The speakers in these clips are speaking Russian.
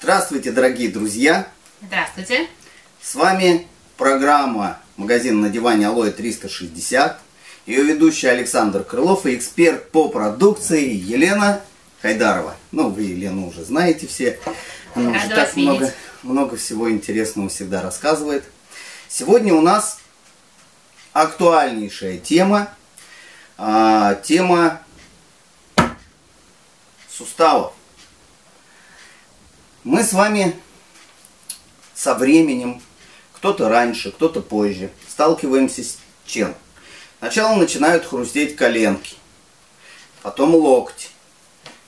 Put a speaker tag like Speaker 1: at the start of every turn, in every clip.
Speaker 1: Здравствуйте, дорогие друзья!
Speaker 2: Здравствуйте!
Speaker 1: С вами программа «Магазин на диване Алоэ 360». Ее ведущий Александр Крылов и эксперт по продукции Елена Хайдарова. Ну, вы Елену уже знаете все. Она
Speaker 2: Рада
Speaker 1: уже так много, много всего интересного всегда рассказывает. Сегодня у нас актуальнейшая тема. а, тема суставов. Мы с вами со временем, кто-то раньше, кто-то позже, сталкиваемся с чем? Сначала начинают хрустеть коленки, потом локти,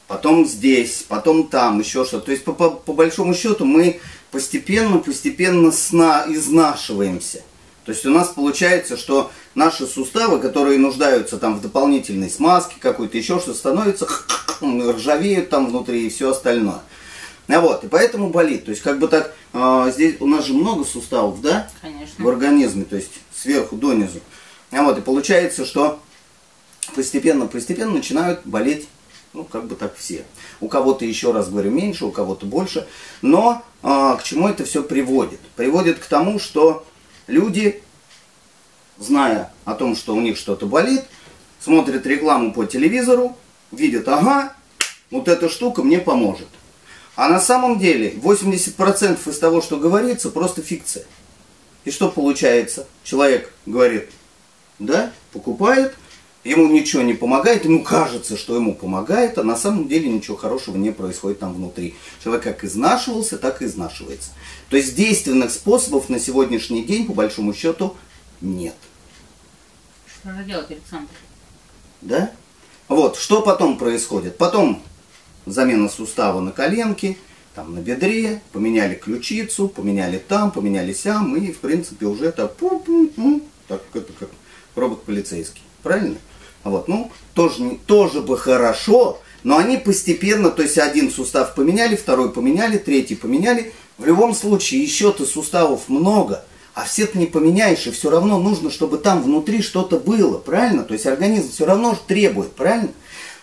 Speaker 1: потом здесь, потом там, еще что-то. То есть, по, по- по большому счету, мы постепенно-постепенно изнашиваемся. То есть у нас получается, что наши суставы, которые нуждаются там в дополнительной смазке какой-то, еще что становятся ржавеют там внутри и все остальное. А вот, и поэтому болит. То есть, как бы так, а, здесь у нас же много суставов, да? в
Speaker 2: Конечно.
Speaker 1: организме, то есть сверху донизу. А вот, и получается, что постепенно-постепенно начинают болеть, ну, как бы так все. У кого-то, еще раз говорю, меньше, у кого-то больше. Но а, к чему это все приводит? Приводит к тому, что люди, зная о том, что у них что-то болит, смотрят рекламу по телевизору, видят, ага, вот эта штука мне поможет. А на самом деле 80% из того, что говорится, просто фикция. И что получается? Человек говорит, да, покупает, ему ничего не помогает, ему кажется, что ему помогает, а на самом деле ничего хорошего не происходит там внутри. Человек как изнашивался, так и изнашивается. То есть действенных способов на сегодняшний день, по большому счету, нет.
Speaker 2: Что же делать, Александр?
Speaker 1: Да? Вот, что потом происходит? Потом замена сустава на коленке, там на бедре, поменяли ключицу, поменяли там, поменяли сям, и, в принципе, уже так, пу-пу-пу, так это как робот полицейский. Правильно? Вот, ну, тоже, тоже бы хорошо, но они постепенно, то есть один сустав поменяли, второй поменяли, третий поменяли. В любом случае, еще-то суставов много, а все ты не поменяешь, и все равно нужно, чтобы там внутри что-то было, правильно? То есть организм все равно же требует, правильно?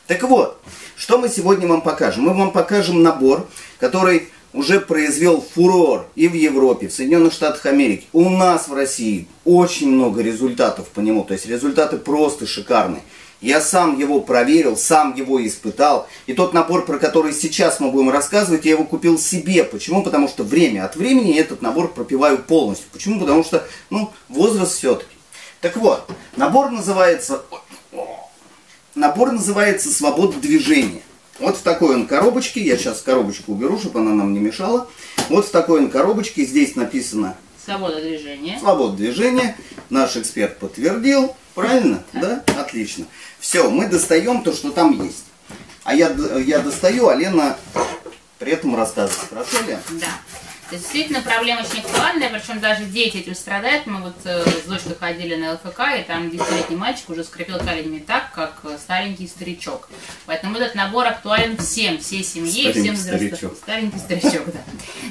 Speaker 1: Так вот, что мы сегодня вам покажем? Мы вам покажем набор, который уже произвел фурор и в Европе, в Соединенных Штатах Америки. У нас в России очень много результатов по нему, то есть результаты просто шикарные. Я сам его проверил, сам его испытал. И тот набор, про который сейчас мы будем рассказывать, я его купил себе. Почему? Потому что время от времени я этот набор пропиваю полностью. Почему? Потому что, ну, возраст все-таки. Так вот, набор называется... Набор называется «Свобода движения». Вот в такой он коробочке, я сейчас коробочку уберу, чтобы она нам не мешала. Вот в такой он коробочке, здесь написано
Speaker 2: Свобода движения.
Speaker 1: Свобода движения. Наш эксперт подтвердил. Правильно? Да? Отлично. Все, мы достаем то, что там есть. А я, я достаю, а Лена при этом рассказывает. Хорошо, Лен?
Speaker 2: Да. Действительно, проблема очень актуальная, причем даже дети этим страдают. Мы вот э, с дочкой ходили на ЛФК, и там десятилетний мальчик уже скрипел коленями так, как э, старенький старичок. Поэтому этот набор актуален всем, всей семье всем
Speaker 1: Старенький
Speaker 2: возрастам.
Speaker 1: старичок.
Speaker 2: Старенький старичок, да.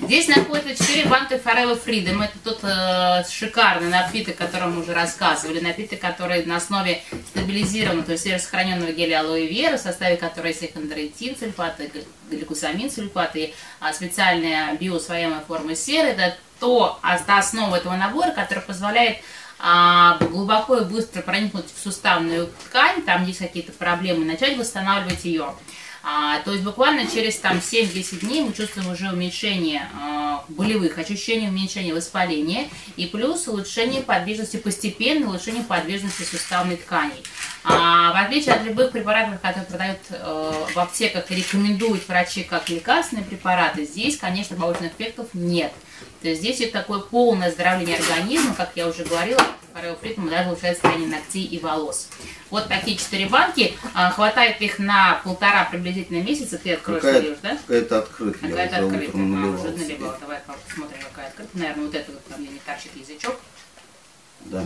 Speaker 2: Здесь находится 4 банка Forever Freedom. Это тот э, шикарный напиток, о котором мы уже рассказывали. Напиток, который на основе стабилизированного, то есть сохраненного геля алоэ вера, в составе которой есть хондротин, сульфаты, гликусамин, сульфаты и а, специальная биосвоемая форма серы. Это то, а, основа этого набора, который позволяет а, глубоко и быстро проникнуть в суставную ткань, там есть какие-то проблемы, начать восстанавливать ее. А, то есть буквально через там 7-10 дней мы чувствуем уже уменьшение а, болевых ощущений, уменьшение воспаления и плюс улучшение подвижности, постепенное улучшение подвижности суставной ткани. А, в отличие от любых препаратов, которые продают э, в аптеках и рекомендуют врачи как лекарственные препараты, здесь, конечно, побочных эффектов нет. То есть здесь есть такое полное оздоровление организма, как я уже говорила, фореофритм даже улучшает состояние ногтей и волос. Вот такие четыре банки, а, хватает их на полтора приблизительно месяца, ты откроешь,
Speaker 1: Какая-
Speaker 2: Илюш, да?
Speaker 1: Какая-то открытая.
Speaker 2: Какая-то открытая, а, уже наливала. Давай посмотрим, какая открытая. Наверное, вот это вот там где не торчит язычок.
Speaker 1: Да.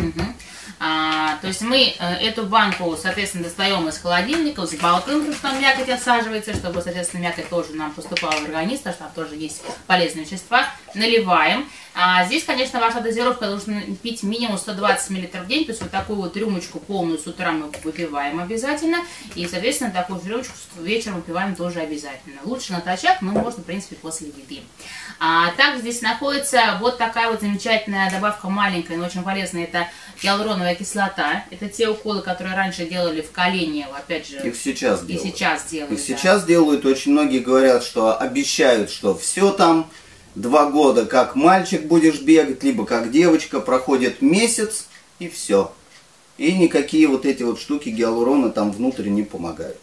Speaker 2: А, то есть мы э, эту банку, соответственно, достаем из холодильника, взбалтываем, что там мякоть осаживается, чтобы, соответственно, мякоть тоже нам поступала в организм, потому что там тоже есть полезные вещества. Наливаем. А, здесь, конечно, ваша дозировка должна пить минимум 120 мл в день, то есть вот такую вот рюмочку полную с утра мы выпиваем обязательно, и, соответственно, такую же рюмочку вечером выпиваем тоже обязательно. Лучше натощак, но можно, в принципе, после еды. А, также здесь находится вот такая вот замечательная добавка, маленькая, но очень полезная, это гиалуроновая кислота. Это те уколы, которые раньше делали в колени, опять же,
Speaker 1: Их сейчас
Speaker 2: и
Speaker 1: делают.
Speaker 2: сейчас делают.
Speaker 1: Их
Speaker 2: да.
Speaker 1: сейчас делают, очень многие говорят, что обещают, что все там, два года как мальчик будешь бегать, либо как девочка, проходит месяц и все. И никакие вот эти вот штуки гиалурона там внутрь не помогают.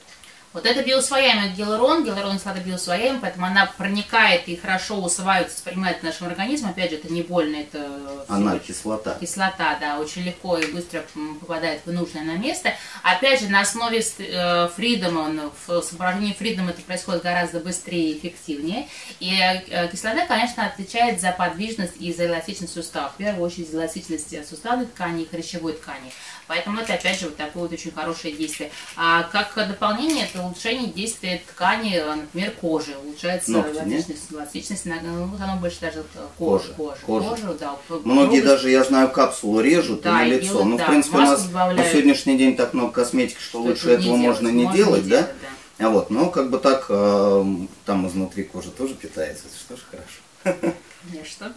Speaker 2: Вот это биоусвояемый гиалурон, гиалурон кислота биоусвояемая, поэтому она проникает и хорошо усваивается, воспринимает в нашем организме. Опять же, это не больно, это
Speaker 1: Она кислота.
Speaker 2: кислота, да, очень легко и быстро попадает в нужное нам место. Опять же, на основе Фридома, в сопровождении Фридома это происходит гораздо быстрее и эффективнее. И э, кислота, конечно, отвечает за подвижность и за эластичность суставов. В первую очередь, за эластичность суставной ткани и хрящевой ткани. Поэтому это, опять же, вот такое вот очень хорошее действие. А как дополнение, это улучшение действия ткани, э, например, кожи. Улучшается
Speaker 1: Ногти,
Speaker 2: эластичность, эластичность, ну, оно больше даже э,
Speaker 1: Кожа,
Speaker 2: кожи,
Speaker 1: кожа.
Speaker 2: кожу, да.
Speaker 1: Многие
Speaker 2: Грубость.
Speaker 1: даже, я знаю, капсулу режут
Speaker 2: Да,
Speaker 1: на лицо.
Speaker 2: делают,
Speaker 1: ну, в
Speaker 2: да,
Speaker 1: принципе, у нас на сегодняшний день так много косметики, что
Speaker 2: Что
Speaker 1: лучше
Speaker 2: это
Speaker 1: этого
Speaker 2: не
Speaker 1: можно
Speaker 2: делать,
Speaker 1: не
Speaker 2: можно
Speaker 1: делать,
Speaker 2: не
Speaker 1: да?
Speaker 2: делать,
Speaker 1: А вот, но как бы так, э, там изнутри кожа тоже питается, это что ж хорошо.
Speaker 2: Конечно.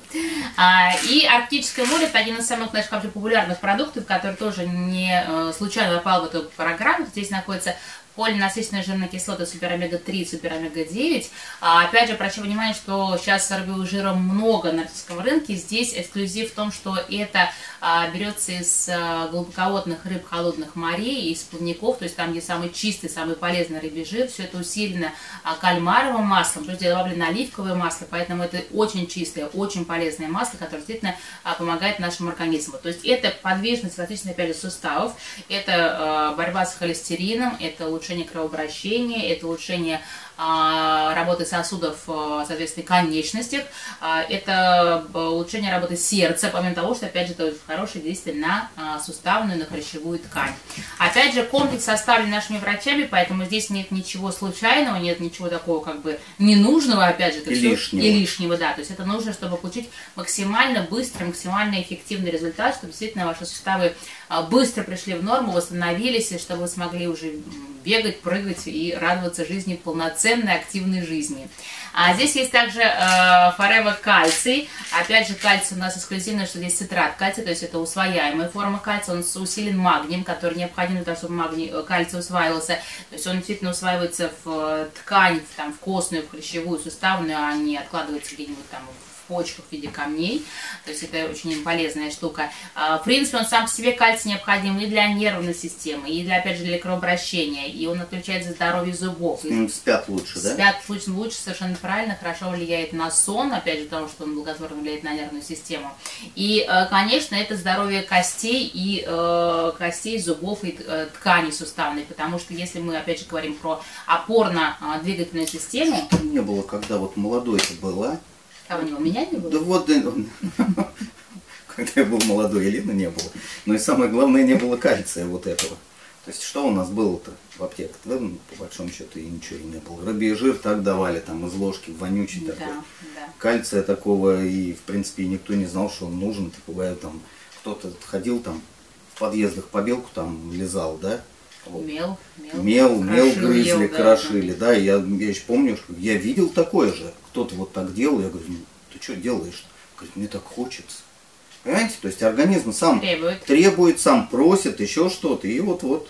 Speaker 2: А, и Арктическое море это один из самых вообще популярных продуктов, который тоже не э, случайно попал в эту программу. Здесь находится полинасыщенные жирные кислоты супер омега-3, супер омега-9. А, опять же, обращаю внимание, что сейчас рыбьего жира много на российском рынке. Здесь эксклюзив в том, что это а, берется из а, глубоководных рыб холодных морей, из плавников, то есть там, где самый чистый, самый полезный рыбий жир. Все это усилено а, кальмаровым маслом, то есть добавлено оливковое масло, поэтому это очень чистое, очень полезное масло, которое действительно а, помогает нашему организму. То есть это подвижность, эластичность, опять же, суставов, это а, борьба с холестерином, это улучшение кровообращения, это улучшение а, работы сосудов, а, соответственно, конечностях, а, это улучшение работы сердца, помимо того, что, опять же, это хорошее действие на суставную, на хрящевую ткань. Опять же, комплекс составлен нашими врачами, поэтому здесь нет ничего случайного, нет ничего такого как бы ненужного, опять же, это
Speaker 1: И лишнего.
Speaker 2: и лишнего, да. То есть это нужно, чтобы получить максимально быстрый, максимально эффективный результат, чтобы действительно ваши суставы быстро пришли в норму, восстановились, и чтобы смогли уже бегать, прыгать и радоваться жизни, полноценной, активной жизни. А здесь есть также э, Forever кальций. Опять же, кальций у нас эксклюзивно, что здесь цитрат кальция, то есть это усвояемая форма кальция. Он усилен магнием, который необходим для того, чтобы магний, э, кальций усваивался. То есть он действительно усваивается в э, ткань, в, там, в костную, в хрящевую, суставную, а не откладывается где-нибудь там в почках в виде камней. То есть это очень полезная штука. А, В принципе, он сам по себе кальций необходим и для нервной системы, и для, опять же, для кровообращения. И он отвечает за здоровье зубов. И
Speaker 1: М, Спят лучше, да?
Speaker 2: Спят лучше, лучше, совершенно правильно, хорошо влияет на сон, опять же, потому что он благотворно влияет на нервную систему. И, э, конечно, это здоровье костей и э, костей, зубов и э, тканей суставной, потому что если мы, опять же, говорим про опорно-двигательную систему,
Speaker 1: Не было, когда вот молодой ты была.
Speaker 2: Не у меня не было?
Speaker 1: Да вот, да, когда я был молодой, Елены не было. Но и самое главное, не было кальция вот этого. То есть, что у нас было-то в аптеках? Да, ну, по большому счету и ничего и не было. Рыбий жир так давали, там, из ложки, вонючий
Speaker 2: Да,
Speaker 1: такой.
Speaker 2: да.
Speaker 1: Кальция такого, и, в принципе, никто не знал, что он нужен. Такое, там, кто-то ходил там в подъездах по белку там лизал, да? Вот.
Speaker 2: Мел, мел.
Speaker 1: Мел, мел грызли,
Speaker 2: ел, да,
Speaker 1: крошили, да, и я, я еще помню, что я видел такое же, кто-то вот так делал, я говорю, ну, ты что делаешь? Говорит, мне так хочется. Понимаете, то есть организм сам
Speaker 2: Требует.
Speaker 1: требует, сам просит, еще что-то, и вот-вот,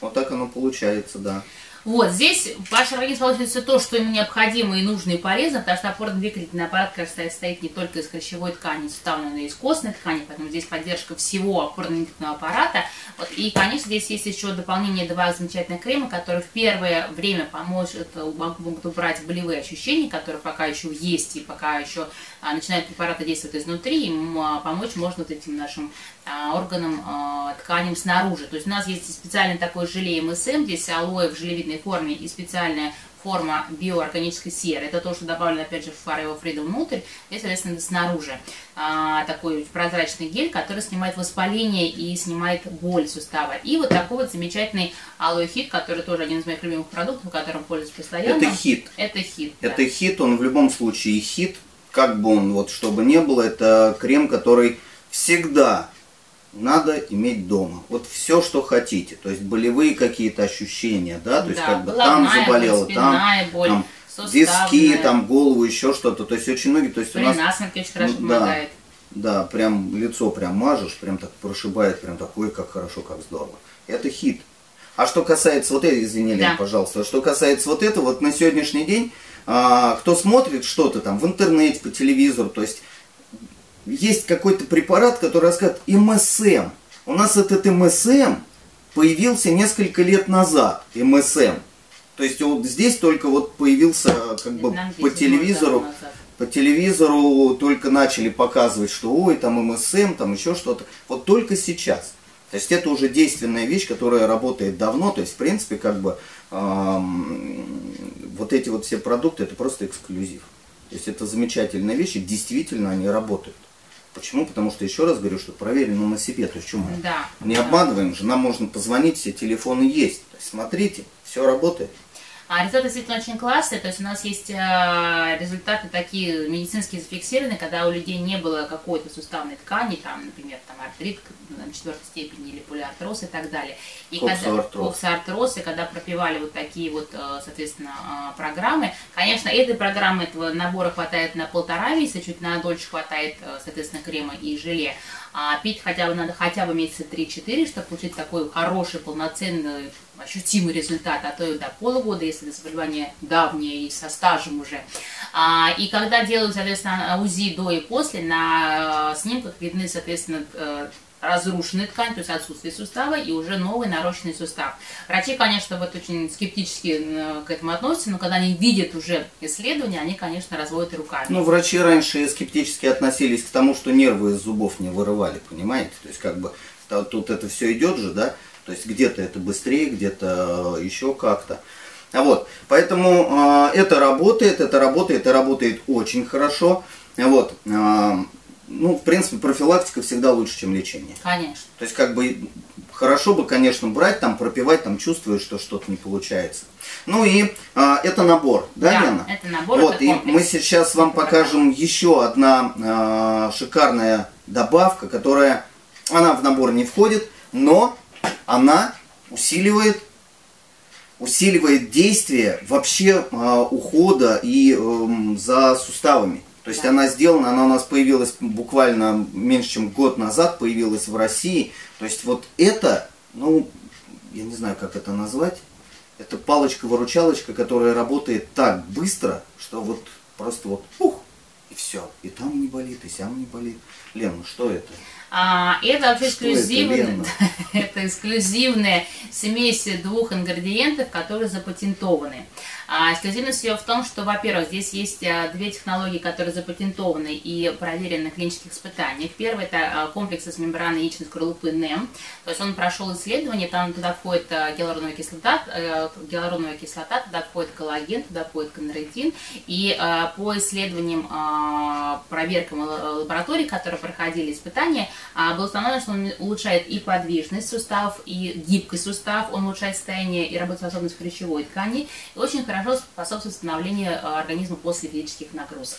Speaker 1: вот так оно получается, да.
Speaker 2: Вот, здесь ваш организм получит все то, что ему необходимо и нужно и полезно, потому что опорно-двигательный аппарат, конечно, состоит не только из хрящевой ткани, суставной, но и из костной ткани, поэтому здесь поддержка всего опорно-двигательного аппарата. Вот, и, конечно, здесь есть еще дополнение два замечательных крема, которые в первое время поможет, могут убрать болевые ощущения, которые пока еще есть, и пока еще а, начинают препараты действовать изнутри, им а, помочь можно вот этим нашим а, органам, а, тканям снаружи. То есть у нас есть специальный такой желе МСМ, здесь алоэ в желевидной ликвидной форме и специальная форма биоорганической серы. Это то, что добавлено, опять же, в Forever Freedom внутрь. И, соответственно, снаружи а, такой прозрачный гель, который снимает воспаление и снимает боль сустава. И вот такой вот замечательный алоэ хит, который тоже один из моих любимых продуктов, которым пользуюсь постоянно.
Speaker 1: Это хит.
Speaker 2: Это хит.
Speaker 1: Это
Speaker 2: да.
Speaker 1: хит, он в любом случае хит, как бы он, вот чтобы не было, это крем, который всегда надо иметь дома. Вот все, что хотите. То есть болевые какие-то ощущения, да, то есть
Speaker 2: Да,
Speaker 1: как бы там заболело,
Speaker 2: боль,
Speaker 1: там,
Speaker 2: боль,
Speaker 1: там
Speaker 2: суставная.
Speaker 1: виски, там голову, еще что-то. То есть очень многие, то есть у
Speaker 2: При
Speaker 1: нас,
Speaker 2: насморке очень хорошо
Speaker 1: да.
Speaker 2: помогает.
Speaker 1: да, прям лицо прям мажешь, прям так прошибает, прям такой, как хорошо, как здорово. Это хит. А что касается вот этого, извини, Лен,
Speaker 2: Да.
Speaker 1: пожалуйста, что касается вот этого, вот на сегодняшний день, а, кто смотрит что-то там в интернете, по телевизору, то есть есть какой-то препарат, который рассказывает МСМ. У нас этот МСМ появился несколько лет назад, МСМ. То есть вот здесь только вот появился как бы
Speaker 2: Нам
Speaker 1: по
Speaker 2: 10
Speaker 1: телевизору, по телевизору только начали показывать, что ой, там МСМ, там еще что-то. Вот только сейчас. То есть это уже действенная вещь, которая работает давно. То есть, в принципе, как бы ам, вот эти вот все продукты, это просто эксклюзив. То есть это замечательная вещь, и действительно они работают. Почему? Потому что, еще раз говорю, что проверено на себе. То есть, мы
Speaker 2: Да.
Speaker 1: не
Speaker 2: да.
Speaker 1: обманываем же, нам можно позвонить, все телефоны есть. То есть, смотрите, все работает.
Speaker 2: А результаты действительно очень классные, то есть у нас есть э, результаты такие медицинские зафиксированные, когда у людей не было какой-то суставной ткани, там, например, там артрит ну, четвертой степени или полиартроз и так далее. И
Speaker 1: Коксоартроз.
Speaker 2: и когда пропивали вот такие вот, э, соответственно, э, программы, конечно, этой программы, этого набора хватает на полтора месяца, чуть на дольше хватает, соответственно, крема и желе. А пить хотя бы надо хотя бы месяца 3-4, чтобы получить такой хороший, полноценный, ощутимый результат, а то и до полугода, если заболевание давнее и со стажем уже. А, и когда делают, соответственно, УЗИ до и после, на э, снимках видны, соответственно, э, разрушенная ткань, то есть отсутствие сустава и уже новый нарощенный сустав. Врачи, конечно, вот очень скептически э, к этому относятся, но когда они видят уже исследования, они, конечно, разводят руками.
Speaker 1: Ну, врачи раньше скептически относились к тому, что нервы из зубов не вырывали, понимаете? То есть, как бы, тут это все идет же, да? То есть, где-то это быстрее, где-то э, еще как-то. А вот, поэтому э, это работает, это работает, и работает очень хорошо. Вот, э, ну, в принципе, профилактика всегда лучше, чем лечение.
Speaker 2: Конечно.
Speaker 1: То есть, как бы, хорошо бы, конечно, брать, там, пропивать, там, чувствуешь, что что-то не получается. Ну и а, это набор, да,
Speaker 2: Да,
Speaker 1: Лена?
Speaker 2: это набор,
Speaker 1: Вот,
Speaker 2: это
Speaker 1: и
Speaker 2: комплекс.
Speaker 1: мы сейчас вам покажем еще одна а, шикарная добавка, которая, она в набор не входит, но она усиливает усиливает действие вообще а, ухода и эм, за суставами. То есть
Speaker 2: Да.
Speaker 1: она сделана, она у нас появилась буквально меньше, чем год назад, появилась в России. То есть вот это, ну, я не знаю, как это назвать, это палочка-выручалочка, которая работает так быстро, что вот просто вот ух, и все. И там не болит, и сям не болит. Лен, ну что это?
Speaker 2: А, это вообще
Speaker 1: это,
Speaker 2: эксклюзивная,
Speaker 1: Лена?
Speaker 2: это эксклюзивная смесь двух ингредиентов, которые запатентованы. А, эксклюзивность ее в том, что, во-первых, здесь есть а, две технологии, которые запатентованы и проверены на клинических испытаниях. Первый это а, комплекс из мембраны яичной скорлупы НЭМ, то есть он прошел исследование, там туда входит а, гиалуроновая кислота, э, гиалуроновая кислота, туда входит коллаген, туда входит конратин, и по исследованиям, проверкам л- лабораторий, которые проходили испытания, было установлено, что он улучшает и подвижность суставов, и гибкость суставов, он улучшает состояние и работоспособность хрящевой ткани, и очень хорошо способствует восстановлению а, организма после физических нагрузок.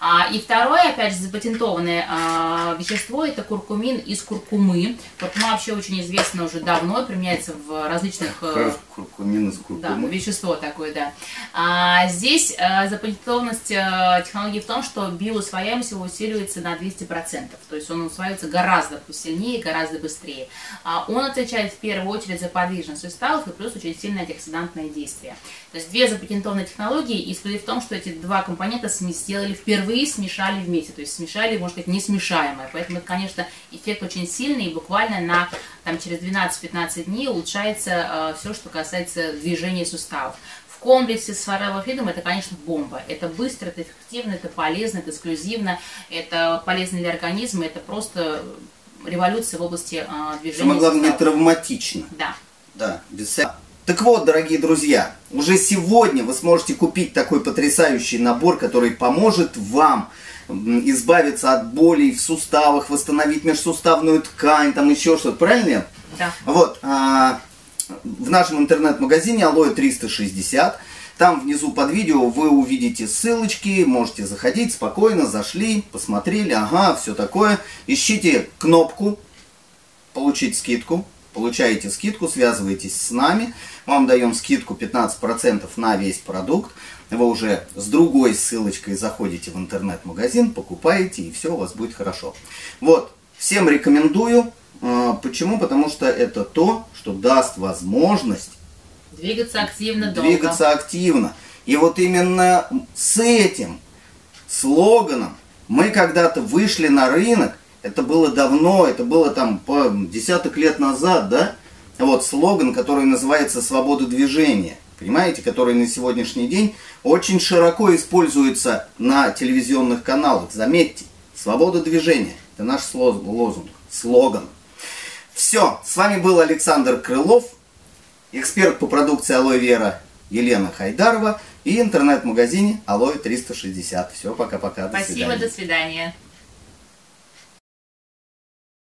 Speaker 2: А, и второе, опять же, запатентованное а, вещество, это куркумин из куркумы. Куркума вообще очень известна уже давно, применяется в различных... э,
Speaker 1: Куркумин из
Speaker 2: да,
Speaker 1: куркумы.
Speaker 2: вещество такое, да. А, здесь а, запатентованность а, технологии в том, что биоусвояемость его усиливается на 200%. То есть он усваивается гораздо сильнее, гораздо быстрее. А, он отвечает в первую очередь за подвижность суставов и плюс очень сильное антиоксидантное действие. То есть две запатентованные технологии, и эксклюзив в том, что эти два компонента сделали впервые, смешали вместе. То есть смешали, можно сказать, несмешаемое. Поэтому это, конечно, эффект очень сильный, и буквально на там, через 12-15 дней улучшается все, что касается движения суставов. В комплексе с Freedom это, конечно, бомба. Это быстро, это эффективно, это полезно, это эксклюзивно, это полезно для организма, это просто революция в области а, движения
Speaker 1: Самое главное, не
Speaker 2: суставов.
Speaker 1: травматично.
Speaker 2: Да.
Speaker 1: Да, без Так вот, дорогие друзья, уже сегодня вы сможете купить такой потрясающий набор, который поможет вам избавиться от болей в суставах, восстановить межсуставную ткань, там еще что-то, правильно?
Speaker 2: Да.
Speaker 1: Вот, а, в нашем интернет-магазине Алоэ 360 там внизу под видео вы увидите ссылочки, можете заходить спокойно, зашли, посмотрели, ага, все такое. Ищите кнопку «Получить скидку», получаете скидку, связываетесь с нами, вам даем скидку 15% на весь продукт, вы уже с другой ссылочкой заходите в интернет-магазин, покупаете, и все у вас будет хорошо. Вот, всем рекомендую. А, почему? Потому что это то, что даст возможность
Speaker 2: Двигаться активно долго.
Speaker 1: Двигаться активно. И вот именно с этим слоганом мы когда-то вышли на рынок, это было давно, это было там по десяток лет назад, да? Вот слоган, который называется «Свобода движения», понимаете, который на сегодняшний день очень широко используется на телевизионных каналах. Заметьте, «Свобода движения» – это наш лозунг, слоган. Все, с вами был Александр Крылов – эксперт по продукции Алоэ Вера Елена Хайдарова и интернет-магазине Алоэ 360. Все, пока-пока.
Speaker 2: Спасибо, до свидания.